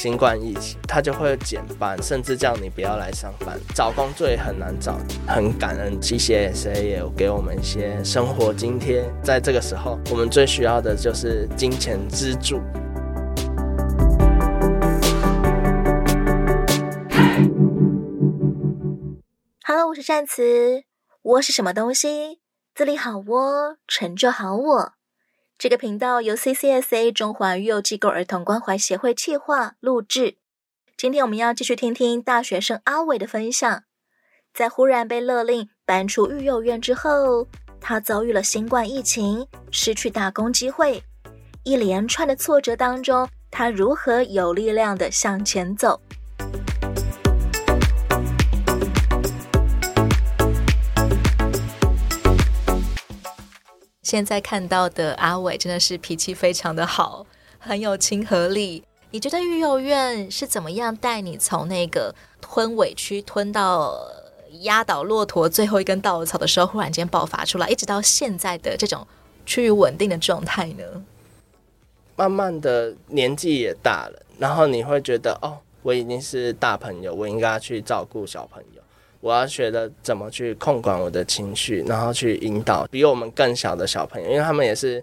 新冠疫情，他就会减班，甚至叫你不要来上班。找工作也很难找，很感恩 CCSA 也有给我们一些生活津贴。在这个时候，我们最需要的就是金钱资助。Hello，我是善慈。窝是什么东西？自立好窝，成就好我。这个频道由 CCSA 中华育幼机构儿童关怀协会企划录制。今天我们要继续听听大学生阿伟的分享。在忽然被勒令搬出育幼院之后，他遭遇了新冠疫情，失去打工机会，一连串的挫折当中，他如何有力量地向前走？现在看到的阿伟真的是脾气非常的好，很有亲和力。你觉得育幼院是怎么样带你从那个吞委屈吞到压倒骆驼最后一根稻草的时候，忽然间爆发出来，一直到现在的这种趋于稳定的状态呢？慢慢的年纪也大了，然后你会觉得哦，我已经是大朋友，我应该去照顾小朋友。我要学的怎么去控管我的情绪，然后去引导比我们更小的小朋友，因为他们也是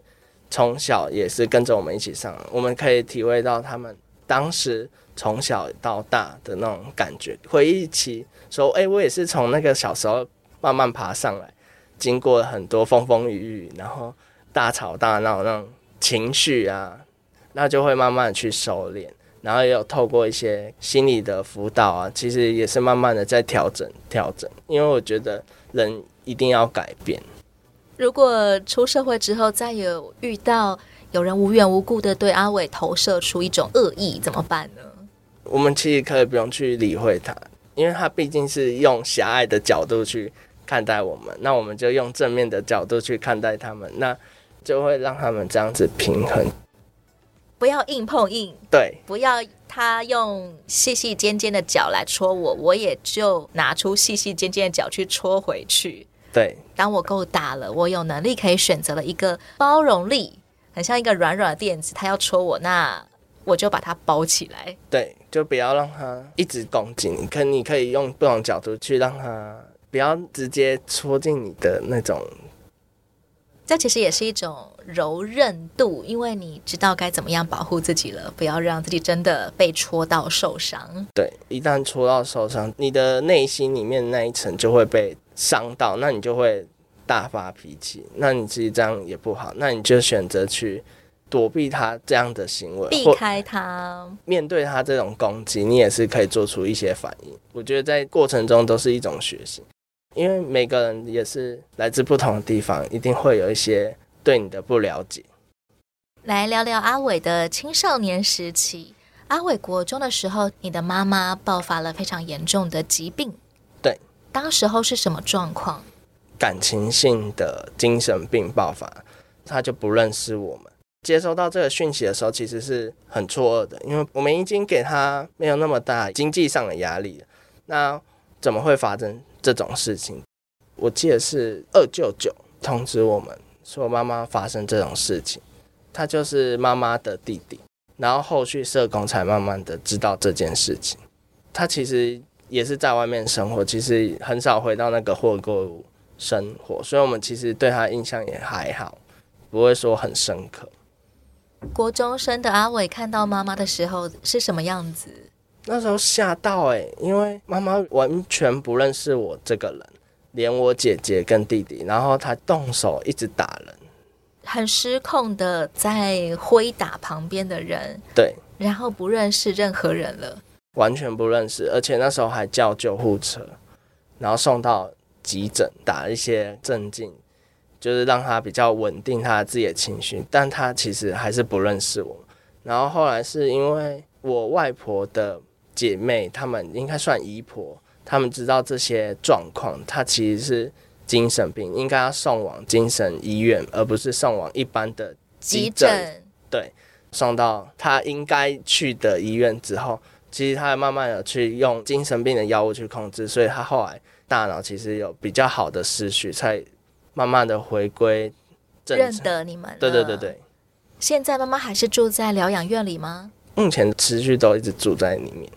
从小也是跟着我们一起上，我们可以体会到他们当时从小到大的那种感觉，回忆起说，哎，我也是从那个小时候慢慢爬上来，经过很多风风雨雨，然后大吵大闹那种情绪啊，那就会慢慢去收敛。然后也有透过一些心理的辅导啊，其实也是慢慢的在调整调整，因为我觉得人一定要改变。如果出社会之后再有遇到有人无缘无故的对阿伟投射出一种恶意，怎么办呢？我们其实可以不用去理会他，因为他毕竟是用狭隘的角度去看待我们，那我们就用正面的角度去看待他们，那就会让他们这样子平衡。不要硬碰硬，对，不要他用细细尖尖的脚来戳我，我也就拿出细细尖尖的脚去戳回去。对，当我够大了，我有能力可以选择了一个包容力，很像一个软软的垫子，他要戳我，那我就把它包起来。对，就不要让他一直攻击你，可你可以用不同角度去让他不要直接戳进你的那种。这其实也是一种柔韧度，因为你知道该怎么样保护自己了，不要让自己真的被戳到受伤。对，一旦戳到受伤，你的内心里面那一层就会被伤到，那你就会大发脾气。那你自己这样也不好，那你就选择去躲避他这样的行为，避开他，面对他这种攻击，你也是可以做出一些反应。我觉得在过程中都是一种学习。因为每个人也是来自不同的地方，一定会有一些对你的不了解。来聊聊阿伟的青少年时期。阿伟国中的时候，你的妈妈爆发了非常严重的疾病。对，当时候是什么状况？感情性的精神病爆发，他就不认识我们。接收到这个讯息的时候，其实是很错愕的，因为我们已经给他没有那么大经济上的压力了。那怎么会发生？这种事情，我记得是二舅舅通知我们说妈妈发生这种事情，他就是妈妈的弟弟，然后后续社工才慢慢的知道这件事情。他其实也是在外面生活，其实很少回到那个货柜屋生活，所以我们其实对他印象也还好，不会说很深刻。国中生的阿伟看到妈妈的时候是什么样子？那时候吓到哎、欸，因为妈妈完全不认识我这个人，连我姐姐跟弟弟，然后他动手一直打人，很失控的在挥打旁边的人，对，然后不认识任何人了，完全不认识，而且那时候还叫救护车，然后送到急诊打一些镇静，就是让他比较稳定他自己的情绪，但他其实还是不认识我，然后后来是因为我外婆的。姐妹，她们应该算姨婆，她们知道这些状况，他其实是精神病，应该要送往精神医院，而不是送往一般的急诊。对，送到他应该去的医院之后，其实他慢慢的去用精神病的药物去控制，所以他后来大脑其实有比较好的思绪，才慢慢的回归正常。认得你们。对对对对。现在妈妈还是住在疗养院里吗？目前持续都一直住在里面。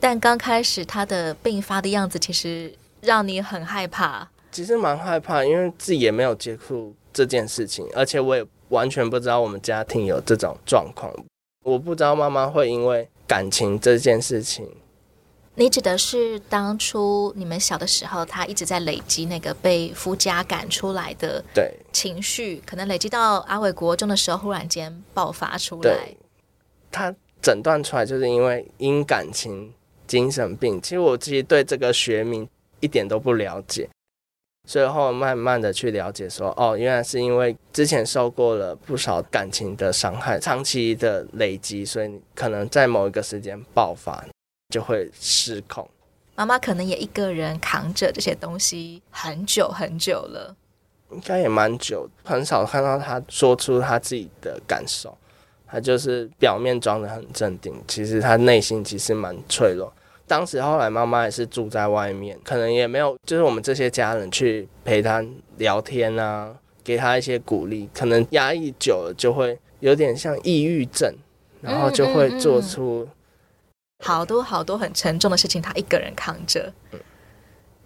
但刚开始他的病发的样子，其实让你很害怕。其实蛮害怕，因为自己也没有接触这件事情，而且我也完全不知道我们家庭有这种状况。我不知道妈妈会因为感情这件事情。你指的是当初你们小的时候，他一直在累积那个被夫家赶出来的对情绪，可能累积到阿伟国中的时候，忽然间爆发出来。对，他诊断出来就是因为因感情精神病。其实我自己对这个学名一点都不了解，所以后慢慢的去了解说，哦，原来是因为之前受过了不少感情的伤害，长期的累积，所以可能在某一个时间爆发。就会失控，妈妈可能也一个人扛着这些东西很久很久了，应该也蛮久，很少看到她说出她自己的感受，他就是表面装得很镇定，其实他内心其实蛮脆弱。当时后来妈妈也是住在外面，可能也没有就是我们这些家人去陪她聊天啊，给她一些鼓励，可能压抑久了就会有点像抑郁症，然后就会做出、嗯。嗯嗯好多好多很沉重的事情，她一个人扛着。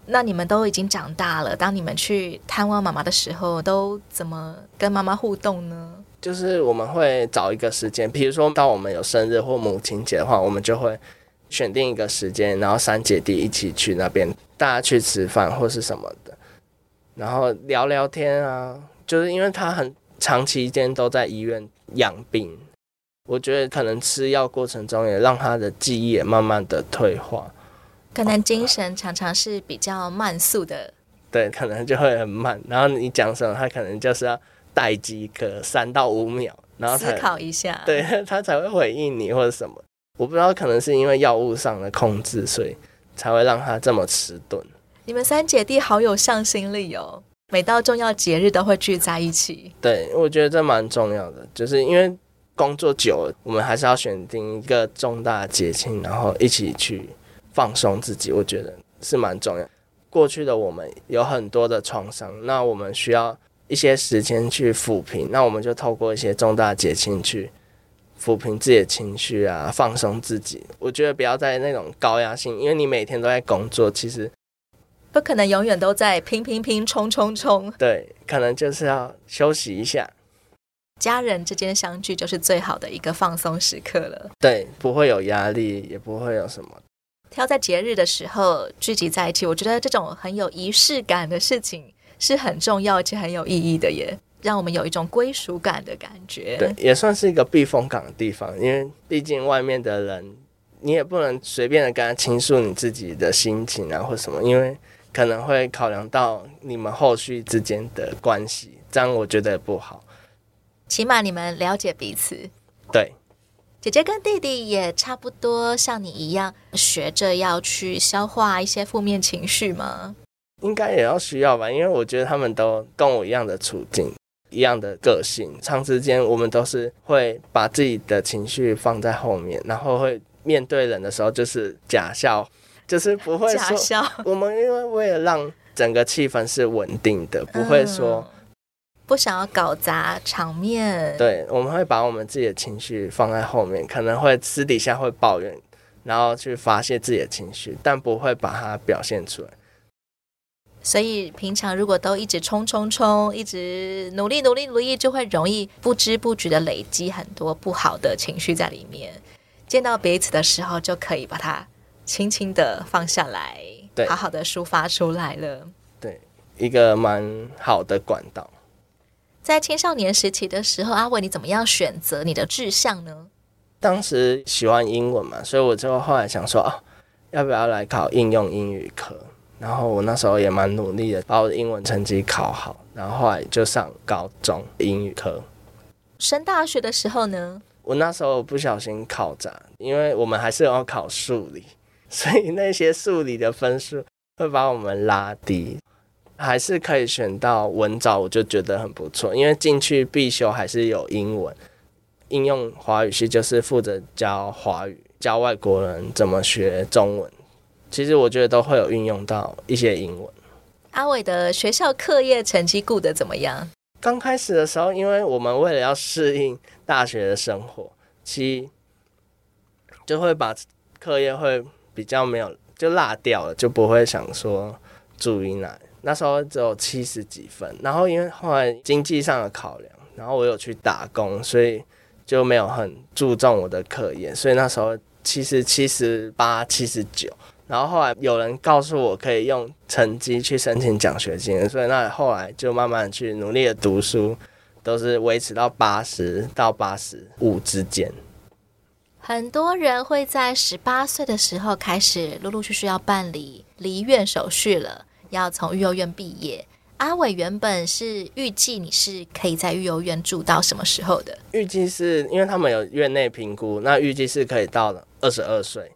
那你们都已经长大了，当你们去探望妈妈的时候，都怎么跟妈妈互动呢？就是我们会找一个时间，比如说当我们有生日或母亲节的话，我们就会选定一个时间，然后三姐弟一起去那边，大家去吃饭或是什么的，然后聊聊天啊。就是因为他很长期间都在医院养病。我觉得可能吃药过程中也让他的记忆也慢慢的退化，可能精神常常是比较慢速的，对，可能就会很慢。然后你讲什么，他可能就是要待机个三到五秒，然后思考一下，对，他才会回应你或者什么。我不知道，可能是因为药物上的控制，所以才会让他这么迟钝。你们三姐弟好有向心力哦，每到重要节日都会聚在一起。对，我觉得这蛮重要的，就是因为。工作久了，我们还是要选定一个重大节庆，然后一起去放松自己。我觉得是蛮重要。过去的我们有很多的创伤，那我们需要一些时间去抚平。那我们就透过一些重大节庆去抚平自己的情绪啊，放松自己。我觉得不要在那种高压性，因为你每天都在工作，其实不可能永远都在拼拼拼、冲冲冲。对，可能就是要休息一下。家人之间相聚就是最好的一个放松时刻了。对，不会有压力，也不会有什么。挑在节日的时候聚集在一起，我觉得这种很有仪式感的事情是很重要且很有意义的，也让我们有一种归属感的感觉。对，也算是一个避风港的地方，因为毕竟外面的人，你也不能随便的跟他倾诉你自己的心情啊或什么，因为可能会考量到你们后续之间的关系，这样我觉得也不好。起码你们了解彼此，对。姐姐跟弟弟也差不多像你一样，学着要去消化一些负面情绪吗？应该也要需要吧，因为我觉得他们都跟我一样的处境，一样的个性。长时间我们都是会把自己的情绪放在后面，然后会面对人的时候就是假笑，就是不会说假笑。我们因为为了让整个气氛是稳定的，不会说。嗯不想要搞砸场面，对，我们会把我们自己的情绪放在后面，可能会私底下会抱怨，然后去发泄自己的情绪，但不会把它表现出来。所以平常如果都一直冲冲冲，一直努力努力努力，就会容易不知不觉的累积很多不好的情绪在里面。见到彼此的时候，就可以把它轻轻的放下来，对，好好的抒发出来了。对，一个蛮好的管道。在青少年时期的时候，阿伟，你怎么样选择你的志向呢？当时喜欢英文嘛，所以我就后来想说啊，要不要来考应用英语科？然后我那时候也蛮努力的，把我的英文成绩考好，然后后来就上高中英语课。升大学的时候呢？我那时候不小心考砸，因为我们还是要考数理，所以那些数理的分数会把我们拉低。还是可以选到文藻，我就觉得很不错，因为进去必修还是有英文。应用华语系就是负责教华语，教外国人怎么学中文。其实我觉得都会有运用到一些英文。阿伟的学校课业成绩顾得怎么样？刚开始的时候，因为我们为了要适应大学的生活，其就会把课业会比较没有就落掉了，就不会想说注意哪。那时候只有七十几分，然后因为后来经济上的考量，然后我有去打工，所以就没有很注重我的课业，所以那时候其实七十八、七十九。然后后来有人告诉我可以用成绩去申请奖学金，所以那后来就慢慢去努力的读书，都是维持到八十到八十五之间。很多人会在十八岁的时候开始陆陆续续要办理离院手续了。要从育幼院毕业，阿伟原本是预计你是可以在育幼院住到什么时候的？预计是因为他们有院内评估，那预计是可以到了二十二岁，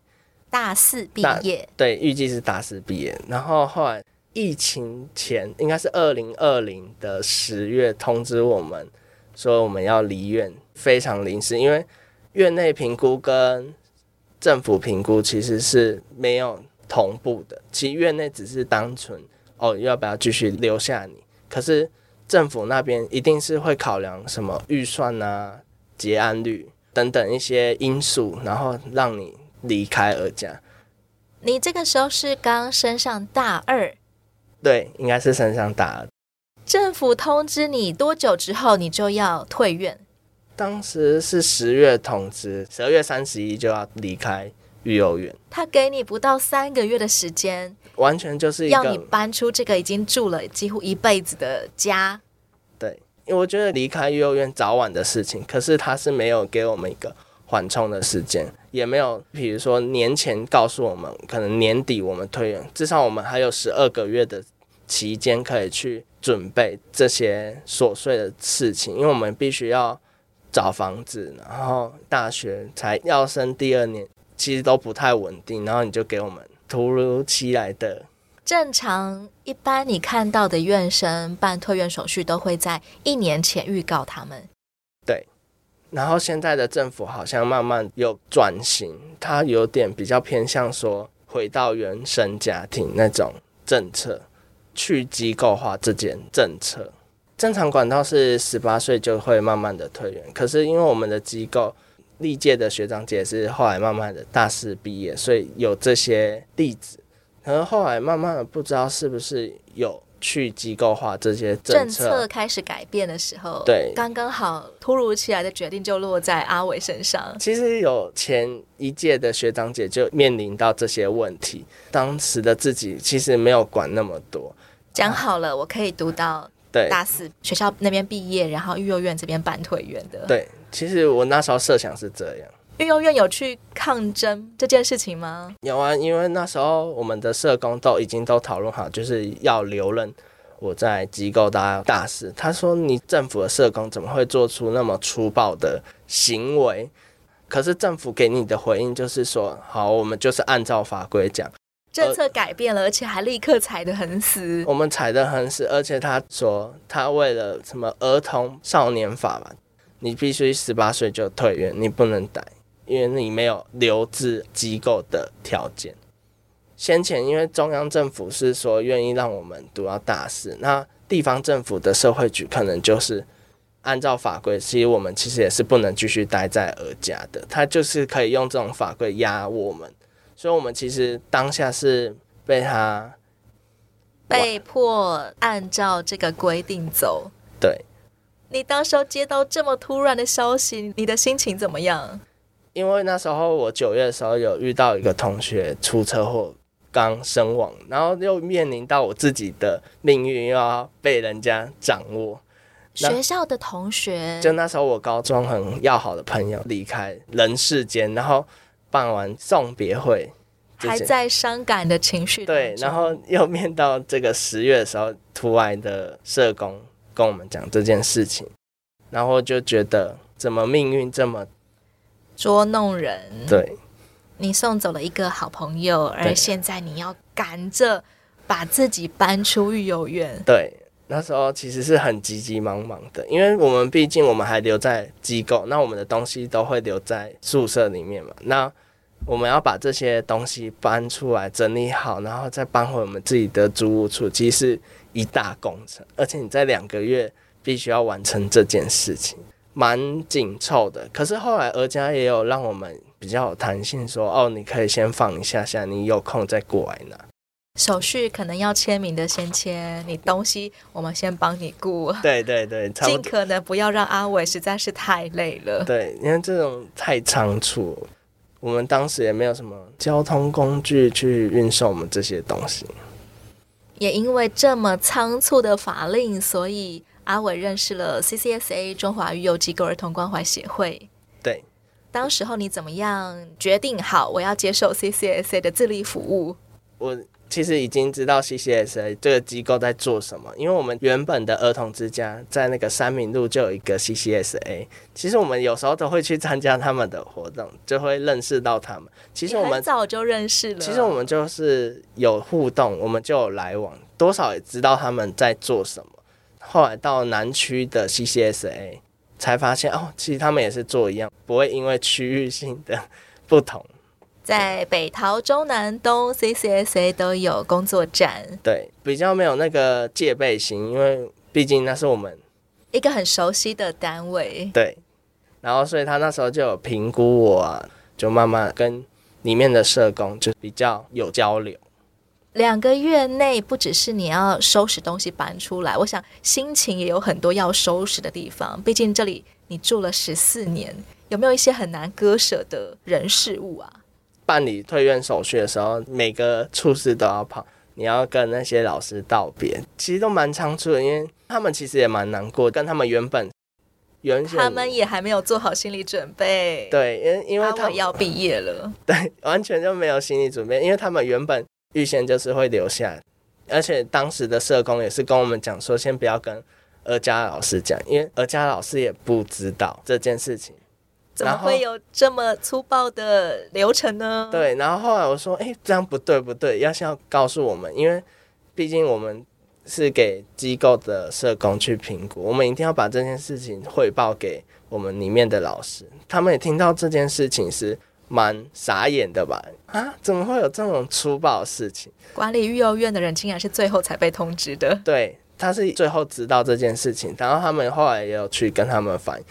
大四毕业。对，预计是大四毕业。然后后来疫情前，应该是二零二零的十月通知我们说我们要离院，非常临时，因为院内评估跟政府评估其实是没有。同步的，其实院内只是单纯哦，要不要继续留下你？可是政府那边一定是会考量什么预算啊、结案率等等一些因素，然后让你离开而家。你这个时候是刚升上大二，对，应该是升上大二。政府通知你多久之后你就要退院？当时是十月通知，十二月三十一就要离开。育幼院，他给你不到三个月的时间，完全就是要你搬出这个已经住了几乎一辈子的家。对，因为我觉得离开育幼院早晚的事情，可是他是没有给我们一个缓冲的时间，也没有，比如说年前告诉我们，可能年底我们退院，至少我们还有十二个月的期间可以去准备这些琐碎的事情，因为我们必须要找房子，然后大学才要升第二年。其实都不太稳定，然后你就给我们突如其来的。正常一般你看到的院生办退院手续都会在一年前预告他们。对，然后现在的政府好像慢慢有转型，它有点比较偏向说回到原生家庭那种政策，去机构化这件政策。正常管道是十八岁就会慢慢的退园，可是因为我们的机构。历届的学长姐是后来慢慢的大四毕业，所以有这些例子。可能后来慢慢的不知道是不是有去机构化这些政策，政策开始改变的时候，对，刚刚好突如其来的决定就落在阿伟身上。其实有前一届的学长姐就面临到这些问题，当时的自己其实没有管那么多，讲好了我可以读到对大四学校那边毕业，然后育幼院这边办退院的，对。其实我那时候设想是这样，育幼院有去抗争这件事情吗？有啊，因为那时候我们的社工都已经都讨论好，就是要留任我在机构当大使。他说：“你政府的社工怎么会做出那么粗暴的行为？”可是政府给你的回应就是说：“好，我们就是按照法规讲，政策改变了，而且还立刻踩得很死。我们踩得很死，而且他说他为了什么儿童少年法吧。”你必须十八岁就退院，你不能待，因为你没有留置机构的条件。先前因为中央政府是说愿意让我们读到大四，那地方政府的社会局可能就是按照法规，其实我们其实也是不能继续待在儿家的，他就是可以用这种法规压我们，所以我们其实当下是被他被迫按照这个规定走，对。你当时候接到这么突然的消息，你的心情怎么样？因为那时候我九月的时候有遇到一个同学出车祸刚身亡，然后又面临到我自己的命运又要被人家掌握。学校的同学，就那时候我高中很要好的朋友离开人世间，然后办完送别会，还在伤感的情绪。对，然后又面到这个十月的时候，突然的社工。跟我们讲这件事情，然后就觉得怎么命运这么捉弄人？对，你送走了一个好朋友，而现在你要赶着把自己搬出育幼院。对，那时候其实是很急急忙忙的，因为我们毕竟我们还留在机构，那我们的东西都会留在宿舍里面嘛。那我们要把这些东西搬出来整理好，然后再搬回我们自己的租屋处，其实。一大工程，而且你在两个月必须要完成这件事情，蛮紧凑的。可是后来儿家也有让我们比较有弹性说，说哦，你可以先放一下下，你有空再过来拿。手续可能要签名的先签，你东西我们先帮你顾。对对对，尽可能不要让阿伟实在是太累了。对，因为这种太仓促，我们当时也没有什么交通工具去运送我们这些东西。也因为这么仓促的法令，所以阿伟认识了 CCSA 中华育幼机构儿童关怀协会。对，当时候你怎么样决定好我要接受 CCSA 的自立服务？我。其实已经知道 CCSA 这个机构在做什么，因为我们原本的儿童之家在那个三民路就有一个 CCSA。其实我们有时候都会去参加他们的活动，就会认识到他们。其实我们早就认识了。其实我们就是有互动，我们就有来往，多少也知道他们在做什么。后来到南区的 CCSA 才发现，哦，其实他们也是做一样，不会因为区域性的不同。在北桃、中南、东 CCSA 都有工作站，对，比较没有那个戒备心，因为毕竟那是我们一个很熟悉的单位，对。然后，所以他那时候就有评估我啊，就慢慢跟里面的社工就比较有交流。两个月内，不只是你要收拾东西搬出来，我想心情也有很多要收拾的地方。毕竟这里你住了十四年，有没有一些很难割舍的人事物啊？办理退院手续的时候，每个处室都要跑，你要跟那些老师道别，其实都蛮仓促的，因为他们其实也蛮难过，跟他们原本原他们也还没有做好心理准备，对，因因为他们要毕业了，对，完全就没有心理准备，因为他们原本预先就是会留下，而且当时的社工也是跟我们讲说，先不要跟儿家老师讲，因为儿家老师也不知道这件事情。怎么会有这么粗暴的流程呢？对，然后后来我说，哎，这样不对不对，要先要告诉我们，因为毕竟我们是给机构的社工去评估，我们一定要把这件事情汇报给我们里面的老师。他们也听到这件事情是蛮傻眼的吧？啊，怎么会有这种粗暴的事情？管理育幼院的人竟然是最后才被通知的。对，他是最后知道这件事情，然后他们后来也有去跟他们反映。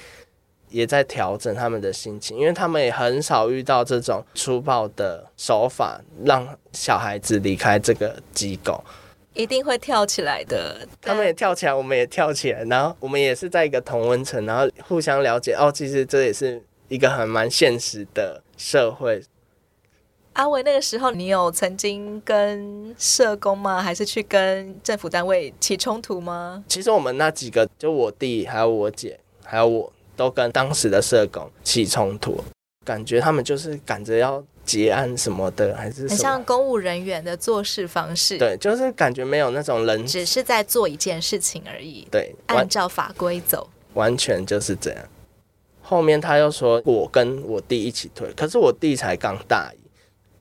也在调整他们的心情，因为他们也很少遇到这种粗暴的手法，让小孩子离开这个机构，一定会跳起来的。他们也跳起来，我们也跳起来，然后我们也是在一个同温层，然后互相了解。哦，其实这也是一个很蛮现实的社会。阿伟，那个时候你有曾经跟社工吗？还是去跟政府单位起冲突吗？其实我们那几个，就我弟，还有我姐，还有我。都跟当时的社工起冲突，感觉他们就是赶着要结案什么的，还是，很像公务人员的做事方式。对，就是感觉没有那种人，只是在做一件事情而已。对，按照法规走，完全就是这样。后面他又说我跟我弟一起退，可是我弟才刚大一，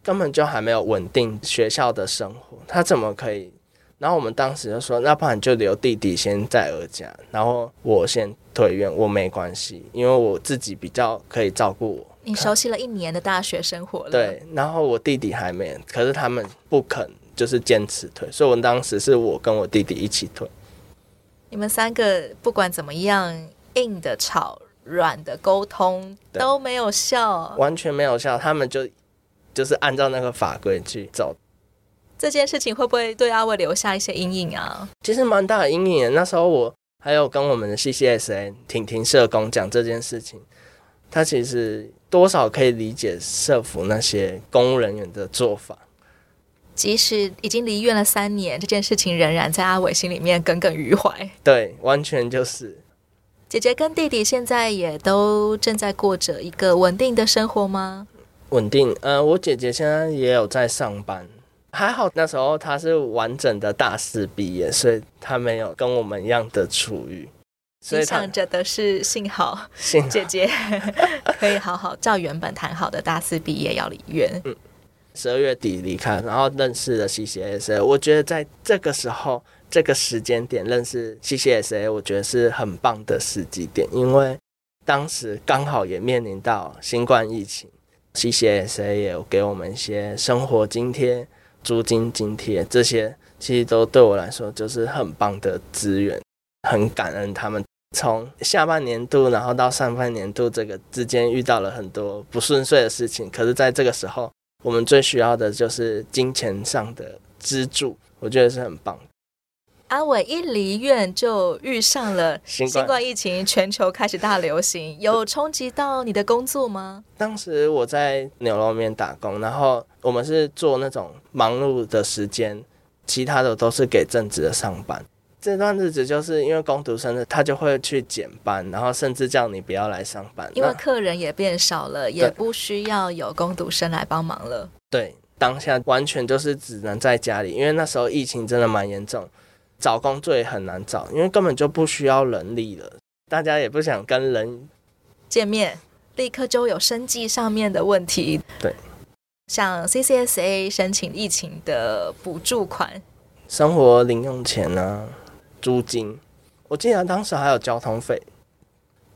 根本就还没有稳定学校的生活，他怎么可以？然后我们当时就说，那不然就留弟弟先在儿家，然后我先退院，我没关系，因为我自己比较可以照顾我。你熟悉了一年的大学生活了。对，然后我弟弟还没，可是他们不肯，就是坚持退，所以我们当时是我跟我弟弟一起退。你们三个不管怎么样，硬的吵，软的沟通都没有效，完全没有效，他们就就是按照那个法规去走。这件事情会不会对阿伟留下一些阴影啊？其实蛮大的阴影。那时候我还有跟我们的 CCSN 婷婷社工讲这件事情，他其实多少可以理解社服那些公务人员的做法。即使已经离院了三年，这件事情仍然在阿伟心里面耿耿于怀。对，完全就是。姐姐跟弟弟现在也都正在过着一个稳定的生活吗？稳定。呃，我姐姐现在也有在上班。还好那时候她是完整的大四毕业，所以她没有跟我们一样的处遇。所以想着的是幸好姐姐 可以好好照原本谈好的大四毕业要离院。嗯，十二月底离开，然后认识了 CCSA。我觉得在这个时候这个时间点认识 CCSA，我觉得是很棒的时机点，因为当时刚好也面临到新冠疫情，CCSA 也有给我们一些生活津贴。租金津贴这些，其实都对我来说就是很棒的资源，很感恩他们从下半年度，然后到上半年度这个之间遇到了很多不顺遂的事情。可是，在这个时候，我们最需要的就是金钱上的支柱，我觉得是很棒。阿伟一离院就遇上了新冠疫情，全球开始大流行，有冲击到你的工作吗？当时我在牛肉面打工，然后我们是做那种忙碌的时间，其他的都是给正职的上班。这段日子就是因为工读生的，他就会去减班，然后甚至叫你不要来上班，因为客人也变少了，也不需要有工读生来帮忙了。对，当下完全就是只能在家里，因为那时候疫情真的蛮严重，找工作也很难找，因为根本就不需要人力了，大家也不想跟人见面，立刻就有生计上面的问题。对，像 CCSA 申请疫情的补助款，生活零用钱、啊？租金，我记得当时还有交通费，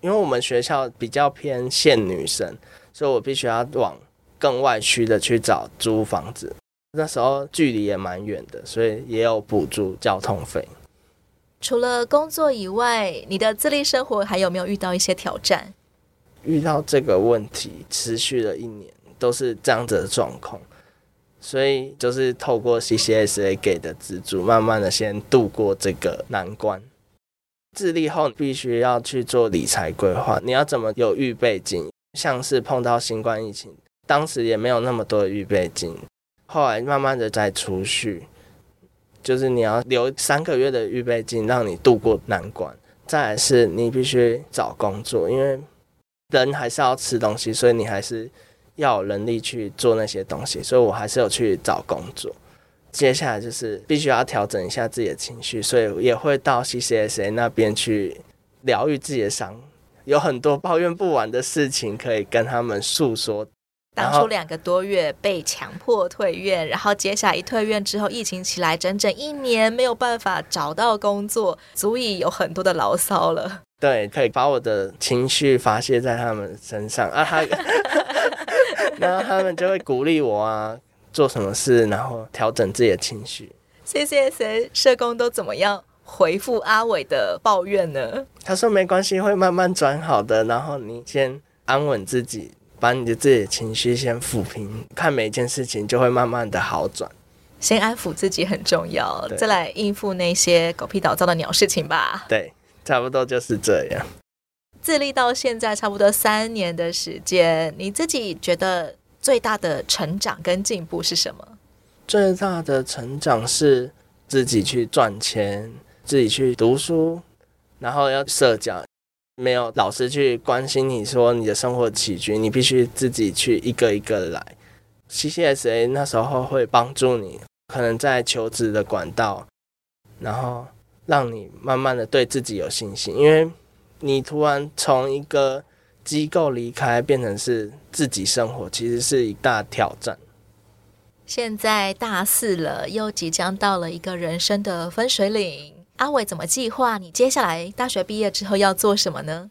因为我们学校比较偏限女生，所以我必须要往更外区的去找租房子。那时候距离也蛮远的，所以也有补助交通费。除了工作以外，你的自立生活还有没有遇到一些挑战？遇到这个问题持续了一年，都是这样子的状况。所以就是透过 CCSA 给的资助，慢慢的先度过这个难关。自立后必须要去做理财规划，你要怎么有预备金？像是碰到新冠疫情，当时也没有那么多的预备金，后来慢慢的在储蓄，就是你要留三个月的预备金，让你度过难关。再来是你必须找工作，因为人还是要吃东西，所以你还是。要有能力去做那些东西，所以我还是有去找工作。接下来就是必须要调整一下自己的情绪，所以也会到 CCSA 那边去疗愈自己的伤，有很多抱怨不完的事情可以跟他们诉说。当初两个多月被强迫退院，然后接下来一退院之后，疫情起来，整整一年没有办法找到工作，足以有很多的牢骚了。对，可以把我的情绪发泄在他们身上啊，他。然后他们就会鼓励我啊，做什么事，然后调整自己的情绪。CCSA 社工都怎么样回复阿伟的抱怨呢？他说没关系，会慢慢转好的。然后你先安稳自己，把你的自己的情绪先抚平，看每一件事情就会慢慢的好转。先安抚自己很重要，再来应付那些狗屁倒灶的鸟事情吧。对，差不多就是这样。自立到现在差不多三年的时间，你自己觉得最大的成长跟进步是什么？最大的成长是自己去赚钱，自己去读书，然后要社交，没有老师去关心你说你的生活起居，你必须自己去一个一个来。CCSA 那时候会帮助你，可能在求职的管道，然后让你慢慢的对自己有信心，因为。你突然从一个机构离开，变成是自己生活，其实是一大挑战。现在大四了，又即将到了一个人生的分水岭。阿伟怎么计划？你接下来大学毕业之后要做什么呢？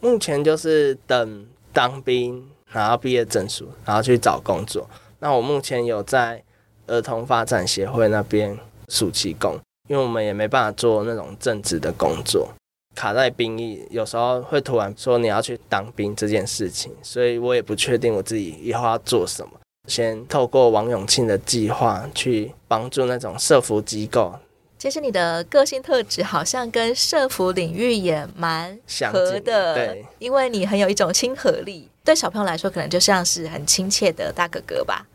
目前就是等当兵，拿到毕业证书，然后去找工作。那我目前有在儿童发展协会那边暑期工，因为我们也没办法做那种正职的工作。卡在兵役，有时候会突然说你要去当兵这件事情，所以我也不确定我自己以后要做什么。先透过王永庆的计划去帮助那种社福机构。其实你的个性特质好像跟社服领域也蛮合的，对，因为你很有一种亲和力，对小朋友来说可能就像是很亲切的大哥哥吧。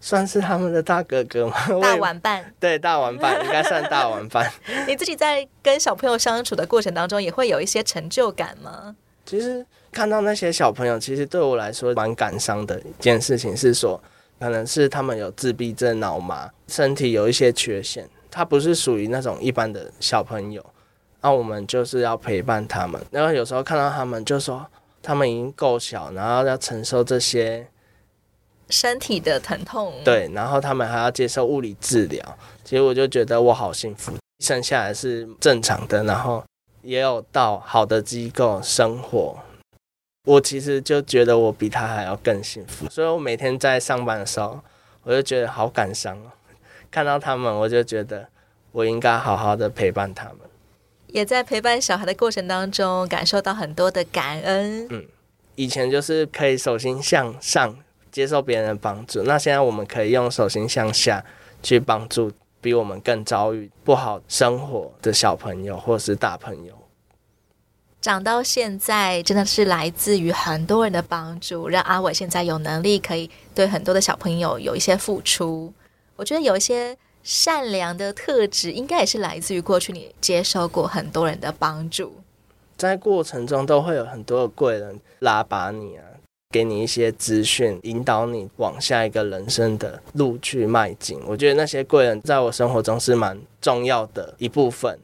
算是他们的大哥哥吗？大玩伴，对，大玩伴应该算大玩伴。你自己在跟小朋友相处的过程当中，也会有一些成就感吗？其实看到那些小朋友，其实对我来说蛮感伤的一件事情是说，可能是他们有自闭症、脑麻，身体有一些缺陷，他不是属于那种一般的小朋友。那我们就是要陪伴他们，然后有时候看到他们，就说他们已经够小，然后要承受这些。身体的疼痛，对，然后他们还要接受物理治疗。其实我就觉得我好幸福，生下来是正常的，然后也有到好的机构生活。我其实就觉得我比他还要更幸福，所以我每天在上班的时候，我就觉得好感伤哦。看到他们，我就觉得我应该好好的陪伴他们。也在陪伴小孩的过程当中感受到很多的感恩。嗯，以前就是可以手心向上接受别人的帮助，那现在我们可以用手心向下去帮助比我们更遭遇不好生活的小朋友或是大朋友。长到现在，真的是来自于很多人的帮助，让阿伟现在有能力可以对很多的小朋友有一些付出。我觉得有一些善良的特质，应该也是来自于过去你接受过很多人的帮助。在过程中都会有很多的贵人拉拔你啊，给你一些资讯，引导你往下一个人生的路去迈进。我觉得那些贵人在我生活中是蛮重要的一部分。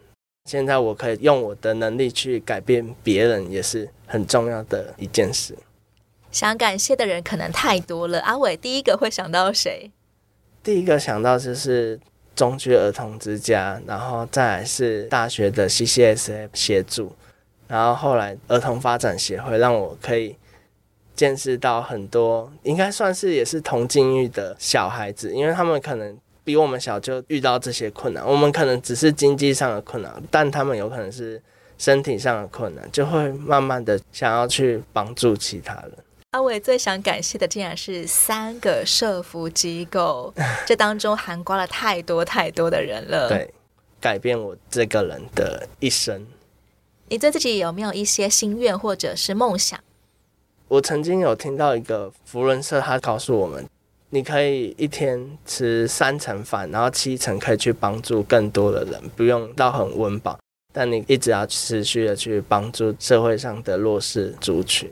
现在我可以用我的能力去改变别人，也是很重要的一件事。想感谢的人可能太多了，阿伟第一个会想到谁？第一个想到就是中区儿童之家，然后再来是大学的 CCSA 协助，然后后来儿童发展协会让我可以见识到很多，应该算是也是同境遇的小孩子，因为他们可能。比我们小就遇到这些困难，我们可能只是经济上的困难，但他们有可能是身体上的困难，就会慢慢的想要去帮助其他人。阿伟最想感谢的竟然是三个社福机构，这当中涵盖了太多太多的人了。对，改变我这个人的一生。你对自己有没有一些心愿或者是梦想？我曾经有听到一个福轮社，他告诉我们。你可以一天吃三层饭，然后七层可以去帮助更多的人，不用到很温饱，但你一直要持续的去帮助社会上的弱势族群。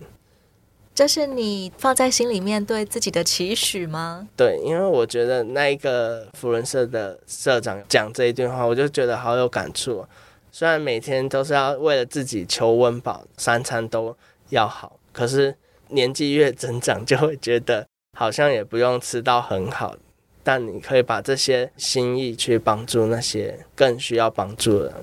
这是你放在心里面对自己的期许吗？对，因为我觉得那一个福伦社的社长讲这一段话，我就觉得好有感触。虽然每天都是要为了自己求温饱，三餐都要好，可是年纪越增长，就会觉得。好像也不用吃到很好，但你可以把这些心意去帮助那些更需要帮助的人。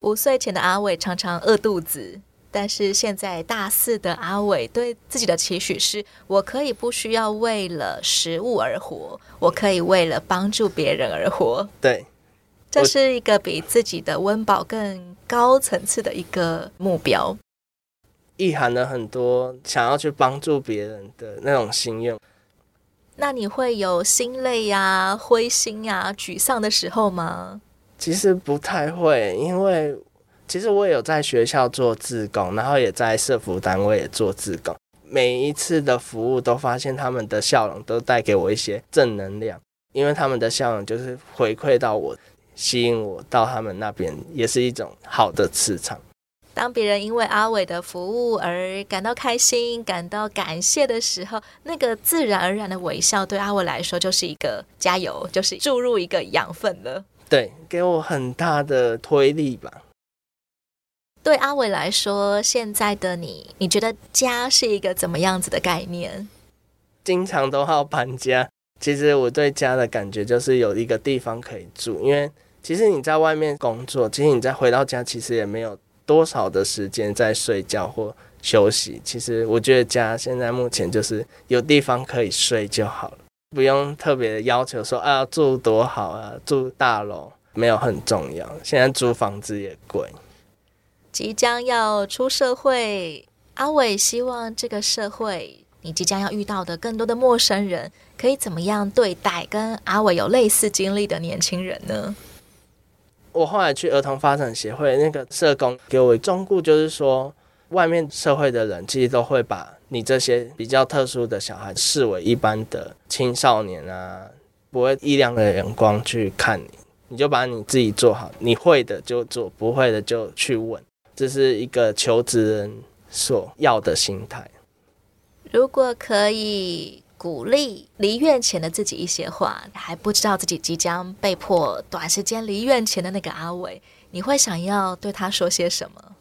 五岁前的阿伟常常饿肚子，但是现在大四的阿伟对自己的期许是：我可以不需要为了食物而活，我可以为了帮助别人而活。对，这是一个比自己的温饱更高层次的一个目标。意含了很多想要去帮助别人的那种心愿。那你会有心累呀、啊、灰心呀、啊、沮丧的时候吗？其实不太会，因为其实我也有在学校做志工，然后也在社服单位也做志工。每一次的服务都发现他们的笑容都带给我一些正能量，因为他们的笑容就是回馈到我，吸引我到他们那边，也是一种好的磁场。当别人因为阿伟的服务而感到开心、感到感谢的时候，那个自然而然的微笑，对阿伟来说就是一个加油，就是注入一个养分了。对，给我很大的推力吧。对阿伟来说，现在的你，你觉得家是一个怎么样子的概念？经常都要搬家。其实我对家的感觉就是有一个地方可以住，因为其实你在外面工作，其实你再回到家，其实也没有。多少的时间在睡觉或休息？其实我觉得家现在目前就是有地方可以睡就好了，不用特别的要求说啊住多好啊，住大楼没有很重要。现在租房子也贵。即将要出社会，阿伟希望这个社会你即将要遇到的更多的陌生人，可以怎么样对待跟阿伟有类似经历的年轻人呢？我后来去儿童发展协会，那个社工给我忠告，就是说，外面社会的人其实都会把你这些比较特殊的小孩视为一般的青少年啊，不会异样的眼光去看你，你就把你自己做好，你会的就做，不会的就去问，这是一个求职人所要的心态。如果可以。鼓励离院前的自己一些话，还不知道自己即将被迫短时间离院前的那个阿伟，你会想要对他说些什么？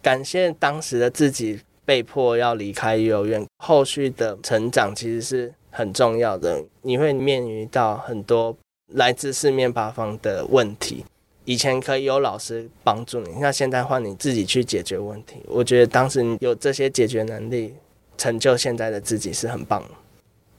感谢当时的自己被迫要离开幼儿园，后续的成长其实是很重要的。你会面临到很多来自四面八方的问题，以前可以有老师帮助你，那现在换你自己去解决问题。我觉得当时你有这些解决能力，成就现在的自己是很棒的。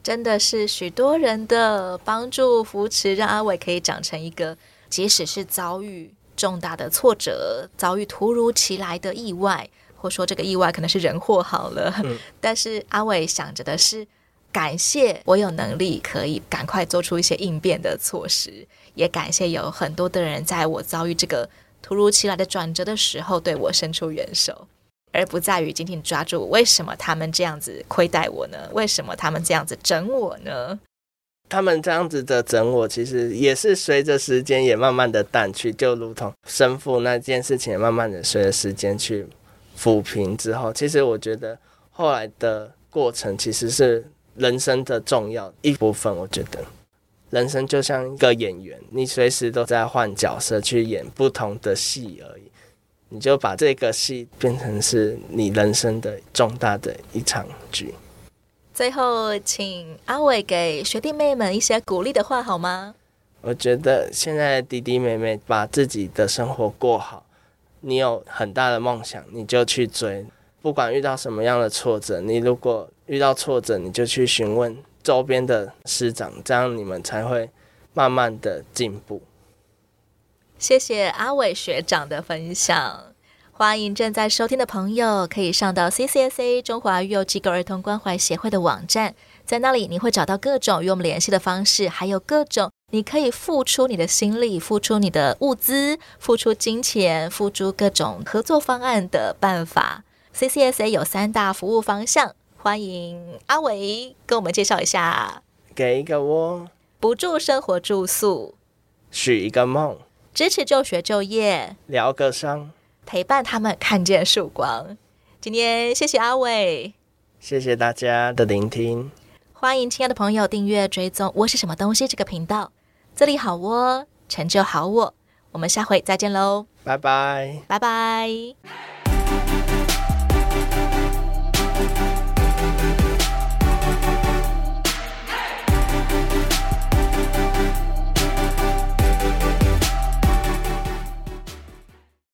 真的是许多人的帮助扶持，让阿伟可以长成一个即使是遭遇重大的挫折，遭遇突如其来的意外，或说这个意外可能是人祸好了。嗯、但是阿伟想着的是，感谢我有能力可以赶快做出一些应变的措施，也感谢有很多的人在我遭遇这个突如其来的转折的时候对我伸出援手，而不在于紧紧抓住为什么他们这样子亏待我呢？为什么他们这样子整我呢？他们这样子的整我，其实也是随着时间也慢慢的淡去，就如同生父那件事情，慢慢的随着时间去抚平之后，其实我觉得后来的过程其实是人生的重要一部分。我觉得人生就像一个演员，你随时都在换角色去演不同的戏而已，你就把这个戏变成是你人生的重大的一场剧。最后，请阿伟给学弟妹们一些鼓励的话好吗？我觉得现在的弟弟妹妹把自己的生活过好，你有很大的梦想，你就去追。不管遇到什么样的挫折，你如果遇到挫折，你就去询问周边的师长，这样你们才会慢慢的进步。谢谢阿伟学长的分享。欢迎正在收听的朋友，可以上到 CCSA 中华育幼机构儿童关怀协会的网站，在那里你会找到各种与我们联系的方式，还有各种你可以付出你的心力、付出你的物资、付出金钱、付出各种合作方案的办法。CCSA 有三大服务方向，欢迎阿伟跟我们介绍一下：给一个窝，不住生活住宿，许一个梦，支持就学就业，疗个伤。陪伴他们看见曙光。今天谢谢阿伟，谢谢大家的聆听。欢迎亲爱的朋友订阅追踪窝是什么东西这个频道。这里好窝，成就好我。我们下回再见喽，拜拜，拜拜。